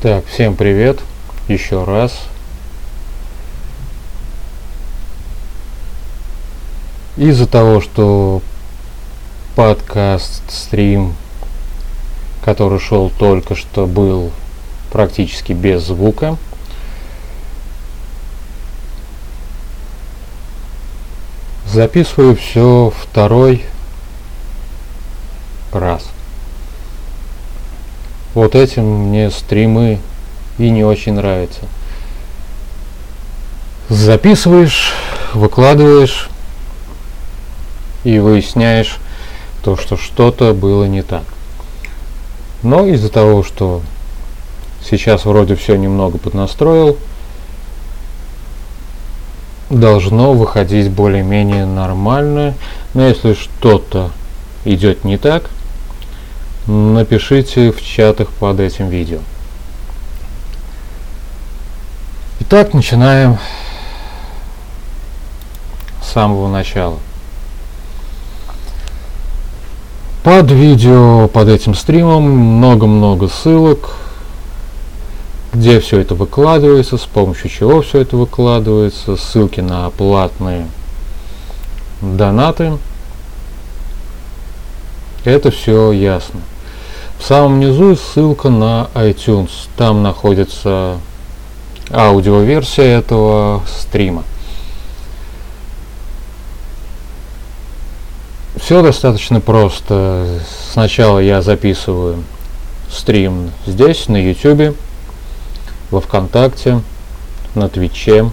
Так, всем привет еще раз. Из-за того, что подкаст, стрим, который шел только что, был практически без звука, записываю все второй раз. Вот этим мне стримы и не очень нравятся. Записываешь, выкладываешь и выясняешь то, что что-то было не так. Но из-за того, что сейчас вроде все немного поднастроил, должно выходить более-менее нормально. Но если что-то идет не так, напишите в чатах под этим видео. Итак, начинаем с самого начала. Под видео, под этим стримом много-много ссылок, где все это выкладывается, с помощью чего все это выкладывается, ссылки на платные донаты. Это все ясно. В самом низу ссылка на iTunes. Там находится аудиоверсия этого стрима. Все достаточно просто. Сначала я записываю стрим здесь, на YouTube, во Вконтакте, на Твиче.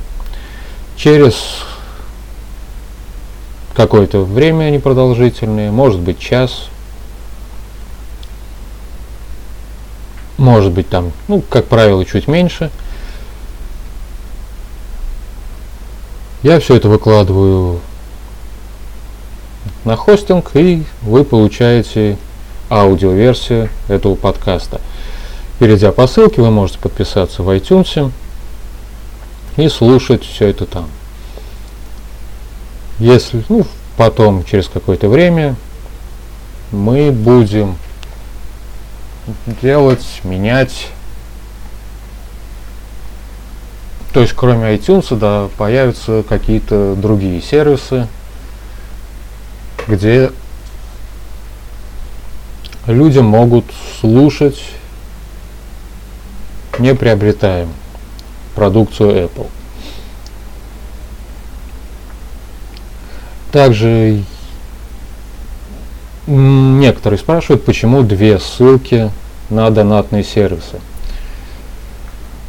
Через какое-то время непродолжительное, может быть час, может быть там, ну, как правило, чуть меньше. Я все это выкладываю на хостинг, и вы получаете аудиоверсию этого подкаста. Перейдя по ссылке, вы можете подписаться в iTunes и слушать все это там. Если, ну, потом, через какое-то время, мы будем делать, менять. То есть кроме iTunes, да, появятся какие-то другие сервисы, где люди могут слушать, не приобретая продукцию Apple. Также Некоторые спрашивают, почему две ссылки на донатные сервисы.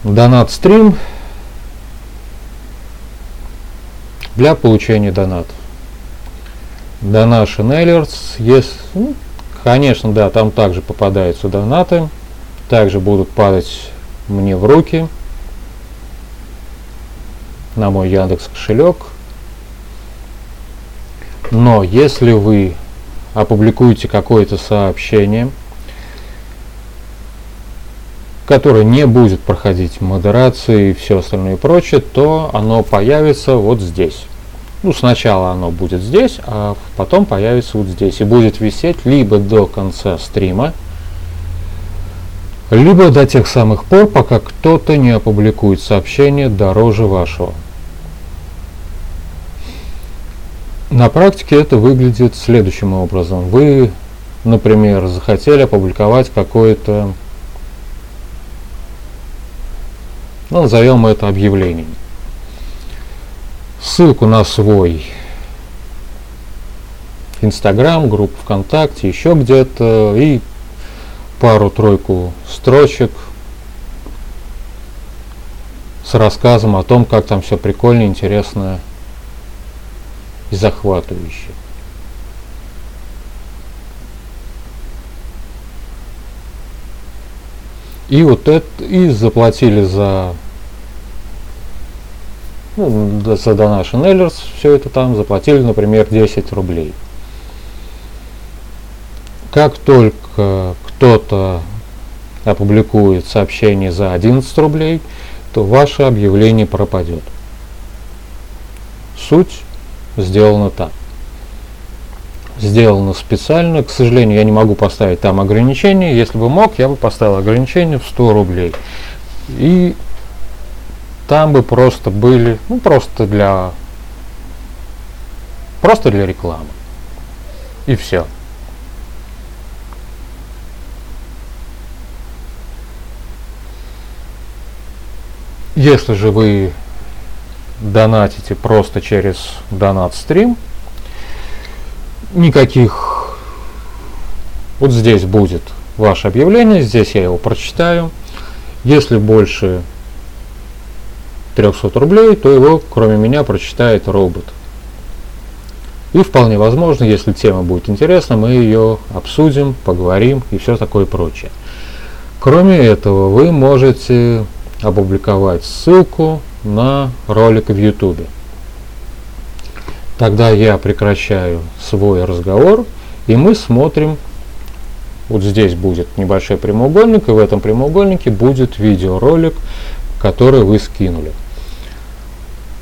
Донат стрим для получения донатов. Donation Alerts, есть, конечно, да, там также попадаются донаты, также будут падать мне в руки на мой Яндекс кошелек. Но если вы опубликуете какое-то сообщение, которое не будет проходить модерации и все остальное прочее, то оно появится вот здесь. Ну, сначала оно будет здесь, а потом появится вот здесь и будет висеть либо до конца стрима, либо до тех самых пор, пока кто-то не опубликует сообщение дороже вашего. На практике это выглядит следующим образом. Вы, например, захотели опубликовать какое-то, ну, назовем это объявление. Ссылку на свой Инстаграм, группу ВКонтакте, еще где-то, и пару-тройку строчек с рассказом о том, как там все прикольно, интересно и захватывающе. И вот это и заплатили за ну, за Donation Alerts, все это там, заплатили, например, 10 рублей. Как только кто-то опубликует сообщение за 11 рублей, то ваше объявление пропадет. Суть сделана так. Сделано специально. К сожалению, я не могу поставить там ограничение. Если бы мог, я бы поставил ограничение в 100 рублей. И там бы просто были, ну просто для, просто для рекламы. И все. Если же вы донатите просто через донат стрим, никаких вот здесь будет ваше объявление, здесь я его прочитаю. Если больше 300 рублей, то его кроме меня прочитает робот. И вполне возможно, если тема будет интересна, мы ее обсудим, поговорим и все такое прочее. Кроме этого, вы можете опубликовать ссылку на ролик в YouTube. Тогда я прекращаю свой разговор, и мы смотрим, вот здесь будет небольшой прямоугольник, и в этом прямоугольнике будет видеоролик, который вы скинули.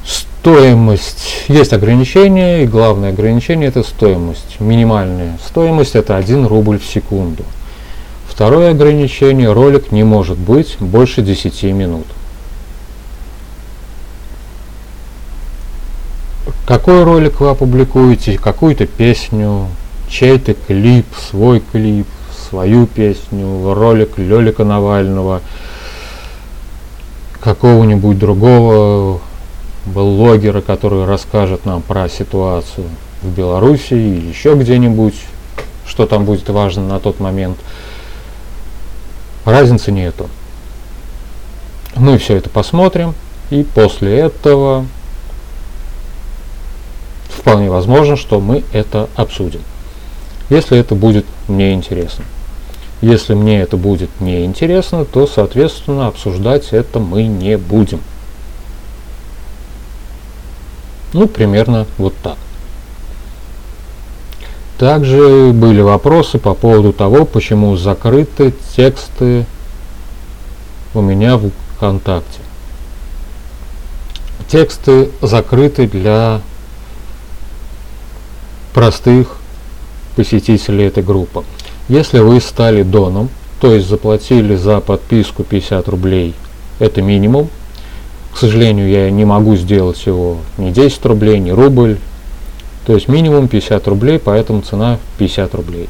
Стоимость. Есть ограничения, и главное ограничение это стоимость. Минимальная стоимость это 1 рубль в секунду. Второе ограничение, ролик не может быть больше 10 минут. Какой ролик вы опубликуете, какую-то песню, чей-то клип, свой клип, свою песню, ролик Лёлика Навального, какого-нибудь другого блогера, который расскажет нам про ситуацию в Беларуси или еще где-нибудь, что там будет важно на тот момент – разницы нету. Мы все это посмотрим, и после этого вполне возможно, что мы это обсудим. Если это будет мне интересно. Если мне это будет не интересно, то, соответственно, обсуждать это мы не будем. Ну, примерно вот так. Также были вопросы по поводу того, почему закрыты тексты у меня в ВКонтакте. Тексты закрыты для простых посетителей этой группы. Если вы стали доном, то есть заплатили за подписку 50 рублей, это минимум. К сожалению, я не могу сделать его ни 10 рублей, ни рубль, то есть минимум 50 рублей, поэтому цена 50 рублей.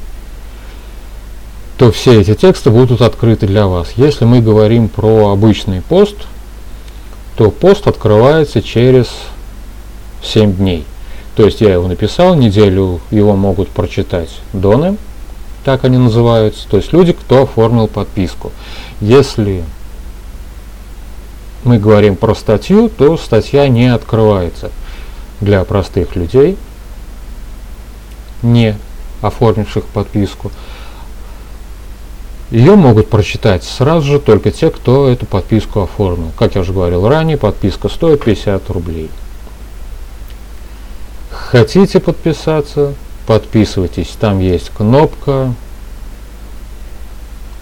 То все эти тексты будут открыты для вас. Если мы говорим про обычный пост, то пост открывается через 7 дней. То есть я его написал, неделю его могут прочитать доны, так они называются, то есть люди, кто оформил подписку. Если мы говорим про статью, то статья не открывается для простых людей, не оформивших подписку. Ее могут прочитать сразу же только те, кто эту подписку оформил. Как я уже говорил ранее, подписка стоит 50 рублей. Хотите подписаться? Подписывайтесь. Там есть кнопка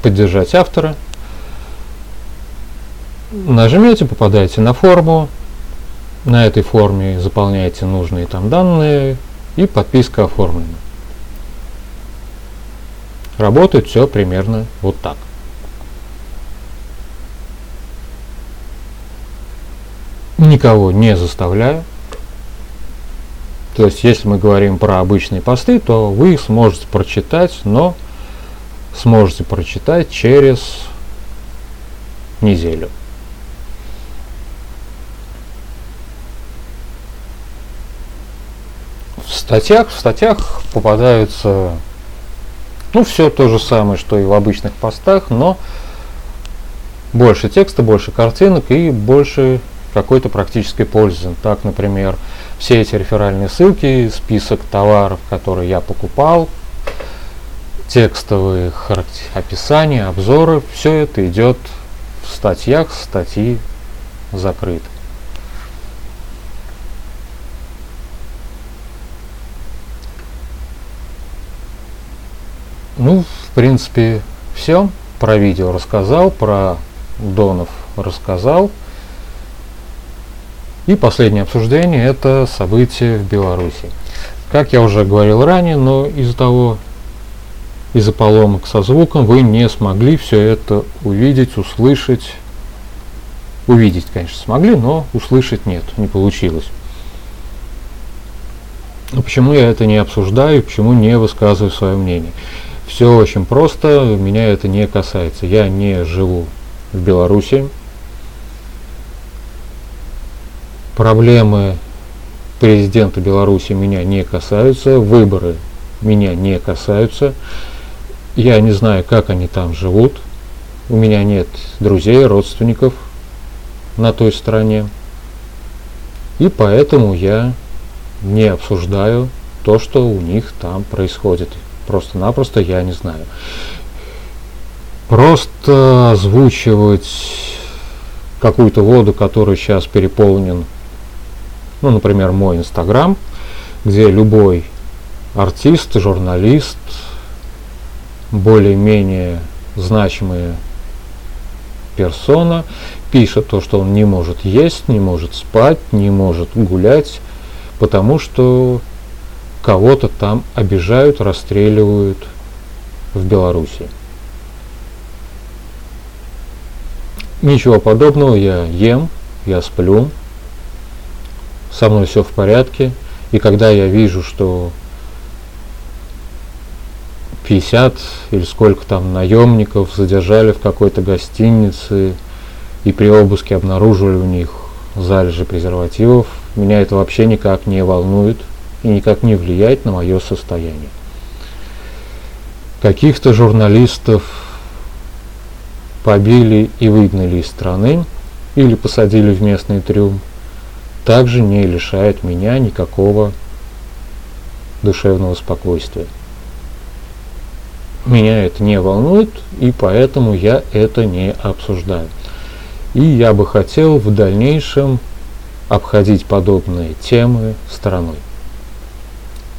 «Поддержать автора». Нажмете, попадаете на форму. На этой форме заполняете нужные там данные, и подписка оформлена. Работает все примерно вот так. Никого не заставляю. То есть, если мы говорим про обычные посты, то вы их сможете прочитать, но сможете прочитать через неделю. Статьях, в статьях попадаются, ну, все то же самое, что и в обычных постах, но больше текста, больше картинок и больше какой-то практической пользы. Так, например, все эти реферальные ссылки, список товаров, которые я покупал, текстовые описания, обзоры, все это идет в статьях, статьи закрыты. Ну, в принципе, все. про видео рассказал, про донов рассказал. И последнее обсуждение – это события в Беларуси. Как я уже говорил ранее, но из-за того, из-за поломок со звуком вы не смогли все это увидеть, услышать. Увидеть, конечно, смогли, но услышать нет, не получилось. Но почему я это не обсуждаю, почему не высказываю свое мнение? Все очень просто, меня это не касается. Я не живу в Беларуси. Проблемы президента Беларуси меня не касаются, выборы меня не касаются. Я не знаю, как они там живут. У меня нет друзей, родственников на той стороне. И поэтому я не обсуждаю то, что у них там происходит. Просто-напросто я не знаю. Просто озвучивать какую-то воду, которая сейчас переполнен, ну, например, мой инстаграм, где любой артист, журналист, более-менее значимая персона пишет то, что он не может есть, не может спать, не может гулять, потому что кого-то там обижают, расстреливают в Беларуси. Ничего подобного, я ем, я сплю, со мной все в порядке. И когда я вижу, что 50 или сколько там наемников задержали в какой-то гостинице и при обыске обнаружили у них залежи презервативов, меня это вообще никак не волнует и никак не влияет на мое состояние. Каких-то журналистов побили и выгнали из страны или посадили в местный трюм, также не лишает меня никакого душевного спокойствия. Меня это не волнует, и поэтому я это не обсуждаю. И я бы хотел в дальнейшем обходить подобные темы стороной.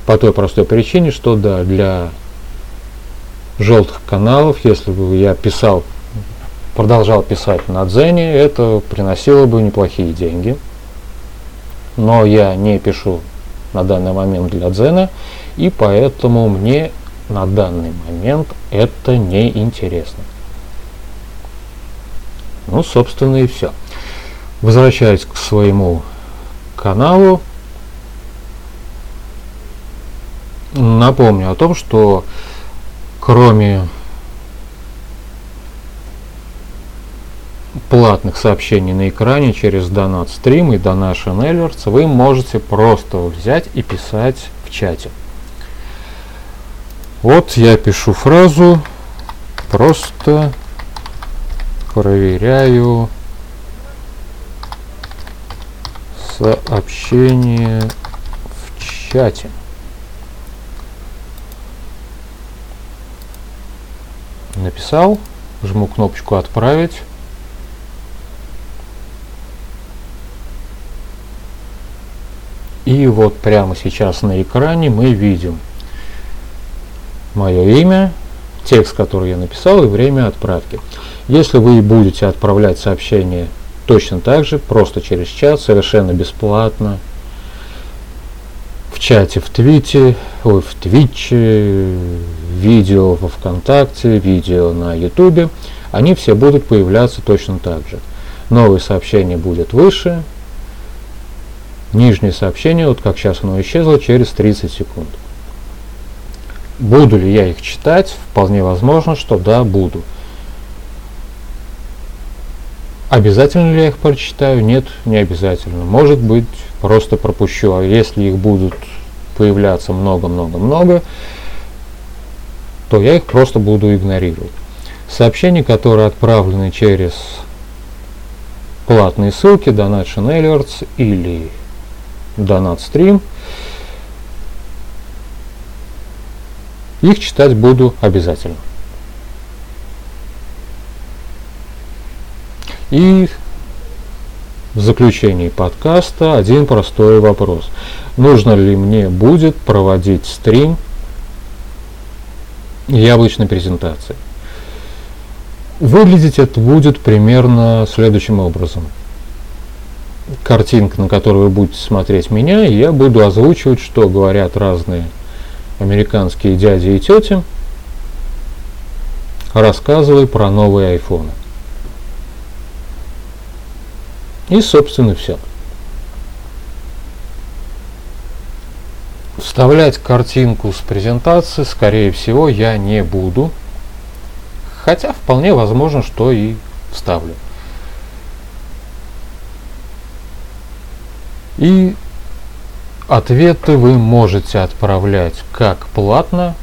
По той простой причине, что да, для желтых каналов, если бы я писал, продолжал писать на Дзене, это приносило бы неплохие деньги. Но я не пишу на данный момент для Дзена, и поэтому мне на данный момент это не интересно. Ну, собственно, и все. Возвращаясь к своему каналу, напомню о том, что кроме платных сообщений на экране через Donut Stream и Donation Alerts вы можете просто взять и писать в чате. Вот я пишу фразу, просто проверяю сообщение в чате. Написал, жму кнопочку «Отправить». И вот прямо сейчас на экране мы видим мое имя, текст, который я написал, и время отправки. Если вы будете отправлять сообщение точно так же, просто через чат, совершенно бесплатно, в чате в Твите, ой, в Твиче, видео во Вконтакте, видео на Ютубе, они все будут появляться точно так же. Новое сообщение будет выше, нижнее сообщение, вот как сейчас оно исчезло, через 30 секунд. Буду ли я их читать? Вполне возможно, что да, буду. Обязательно ли я их прочитаю? Нет, не обязательно. Может быть, просто пропущу. А если их будут появляться много-много-много, то я их просто буду игнорировать. Сообщения, которые отправлены через платные ссылки, Donation Alerts или Donat Stream, их читать буду обязательно. И в заключении подкаста один простой вопрос. Нужно ли мне будет проводить стрим яблочной презентации? Выглядеть это будет примерно следующим образом. Картинка, на которую вы будете смотреть меня, и я буду озвучивать, что говорят разные американские дяди и тети, рассказывая про новые айфоны. И, собственно, все. Вставлять картинку с презентации, скорее всего, я не буду. Хотя вполне возможно, что и вставлю. И ответы вы можете отправлять как платно,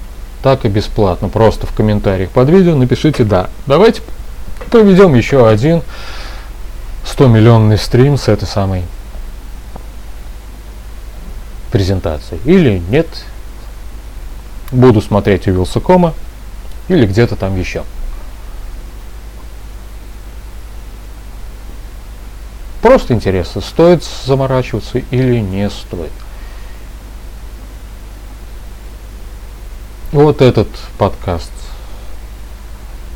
так и бесплатно. Просто в комментариях под видео напишите «Да». Давайте проведем еще один 100 миллионный стрим с этой самой презентацией. Или нет, буду смотреть у Вилсакома или где-то там еще. Просто интересно, стоит заморачиваться или не стоит. Вот этот подкаст,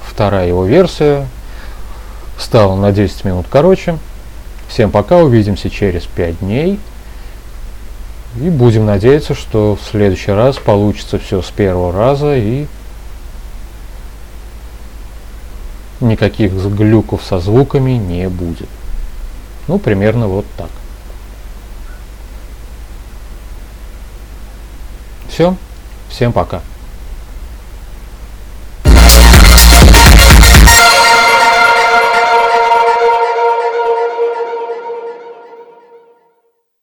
вторая его версия, стал на 10 минут короче. Всем пока, увидимся через 5 дней. И будем надеяться, что в следующий раз получится все с первого раза и никаких глюков со звуками не будет. Ну, примерно вот так. Все. Всем пока.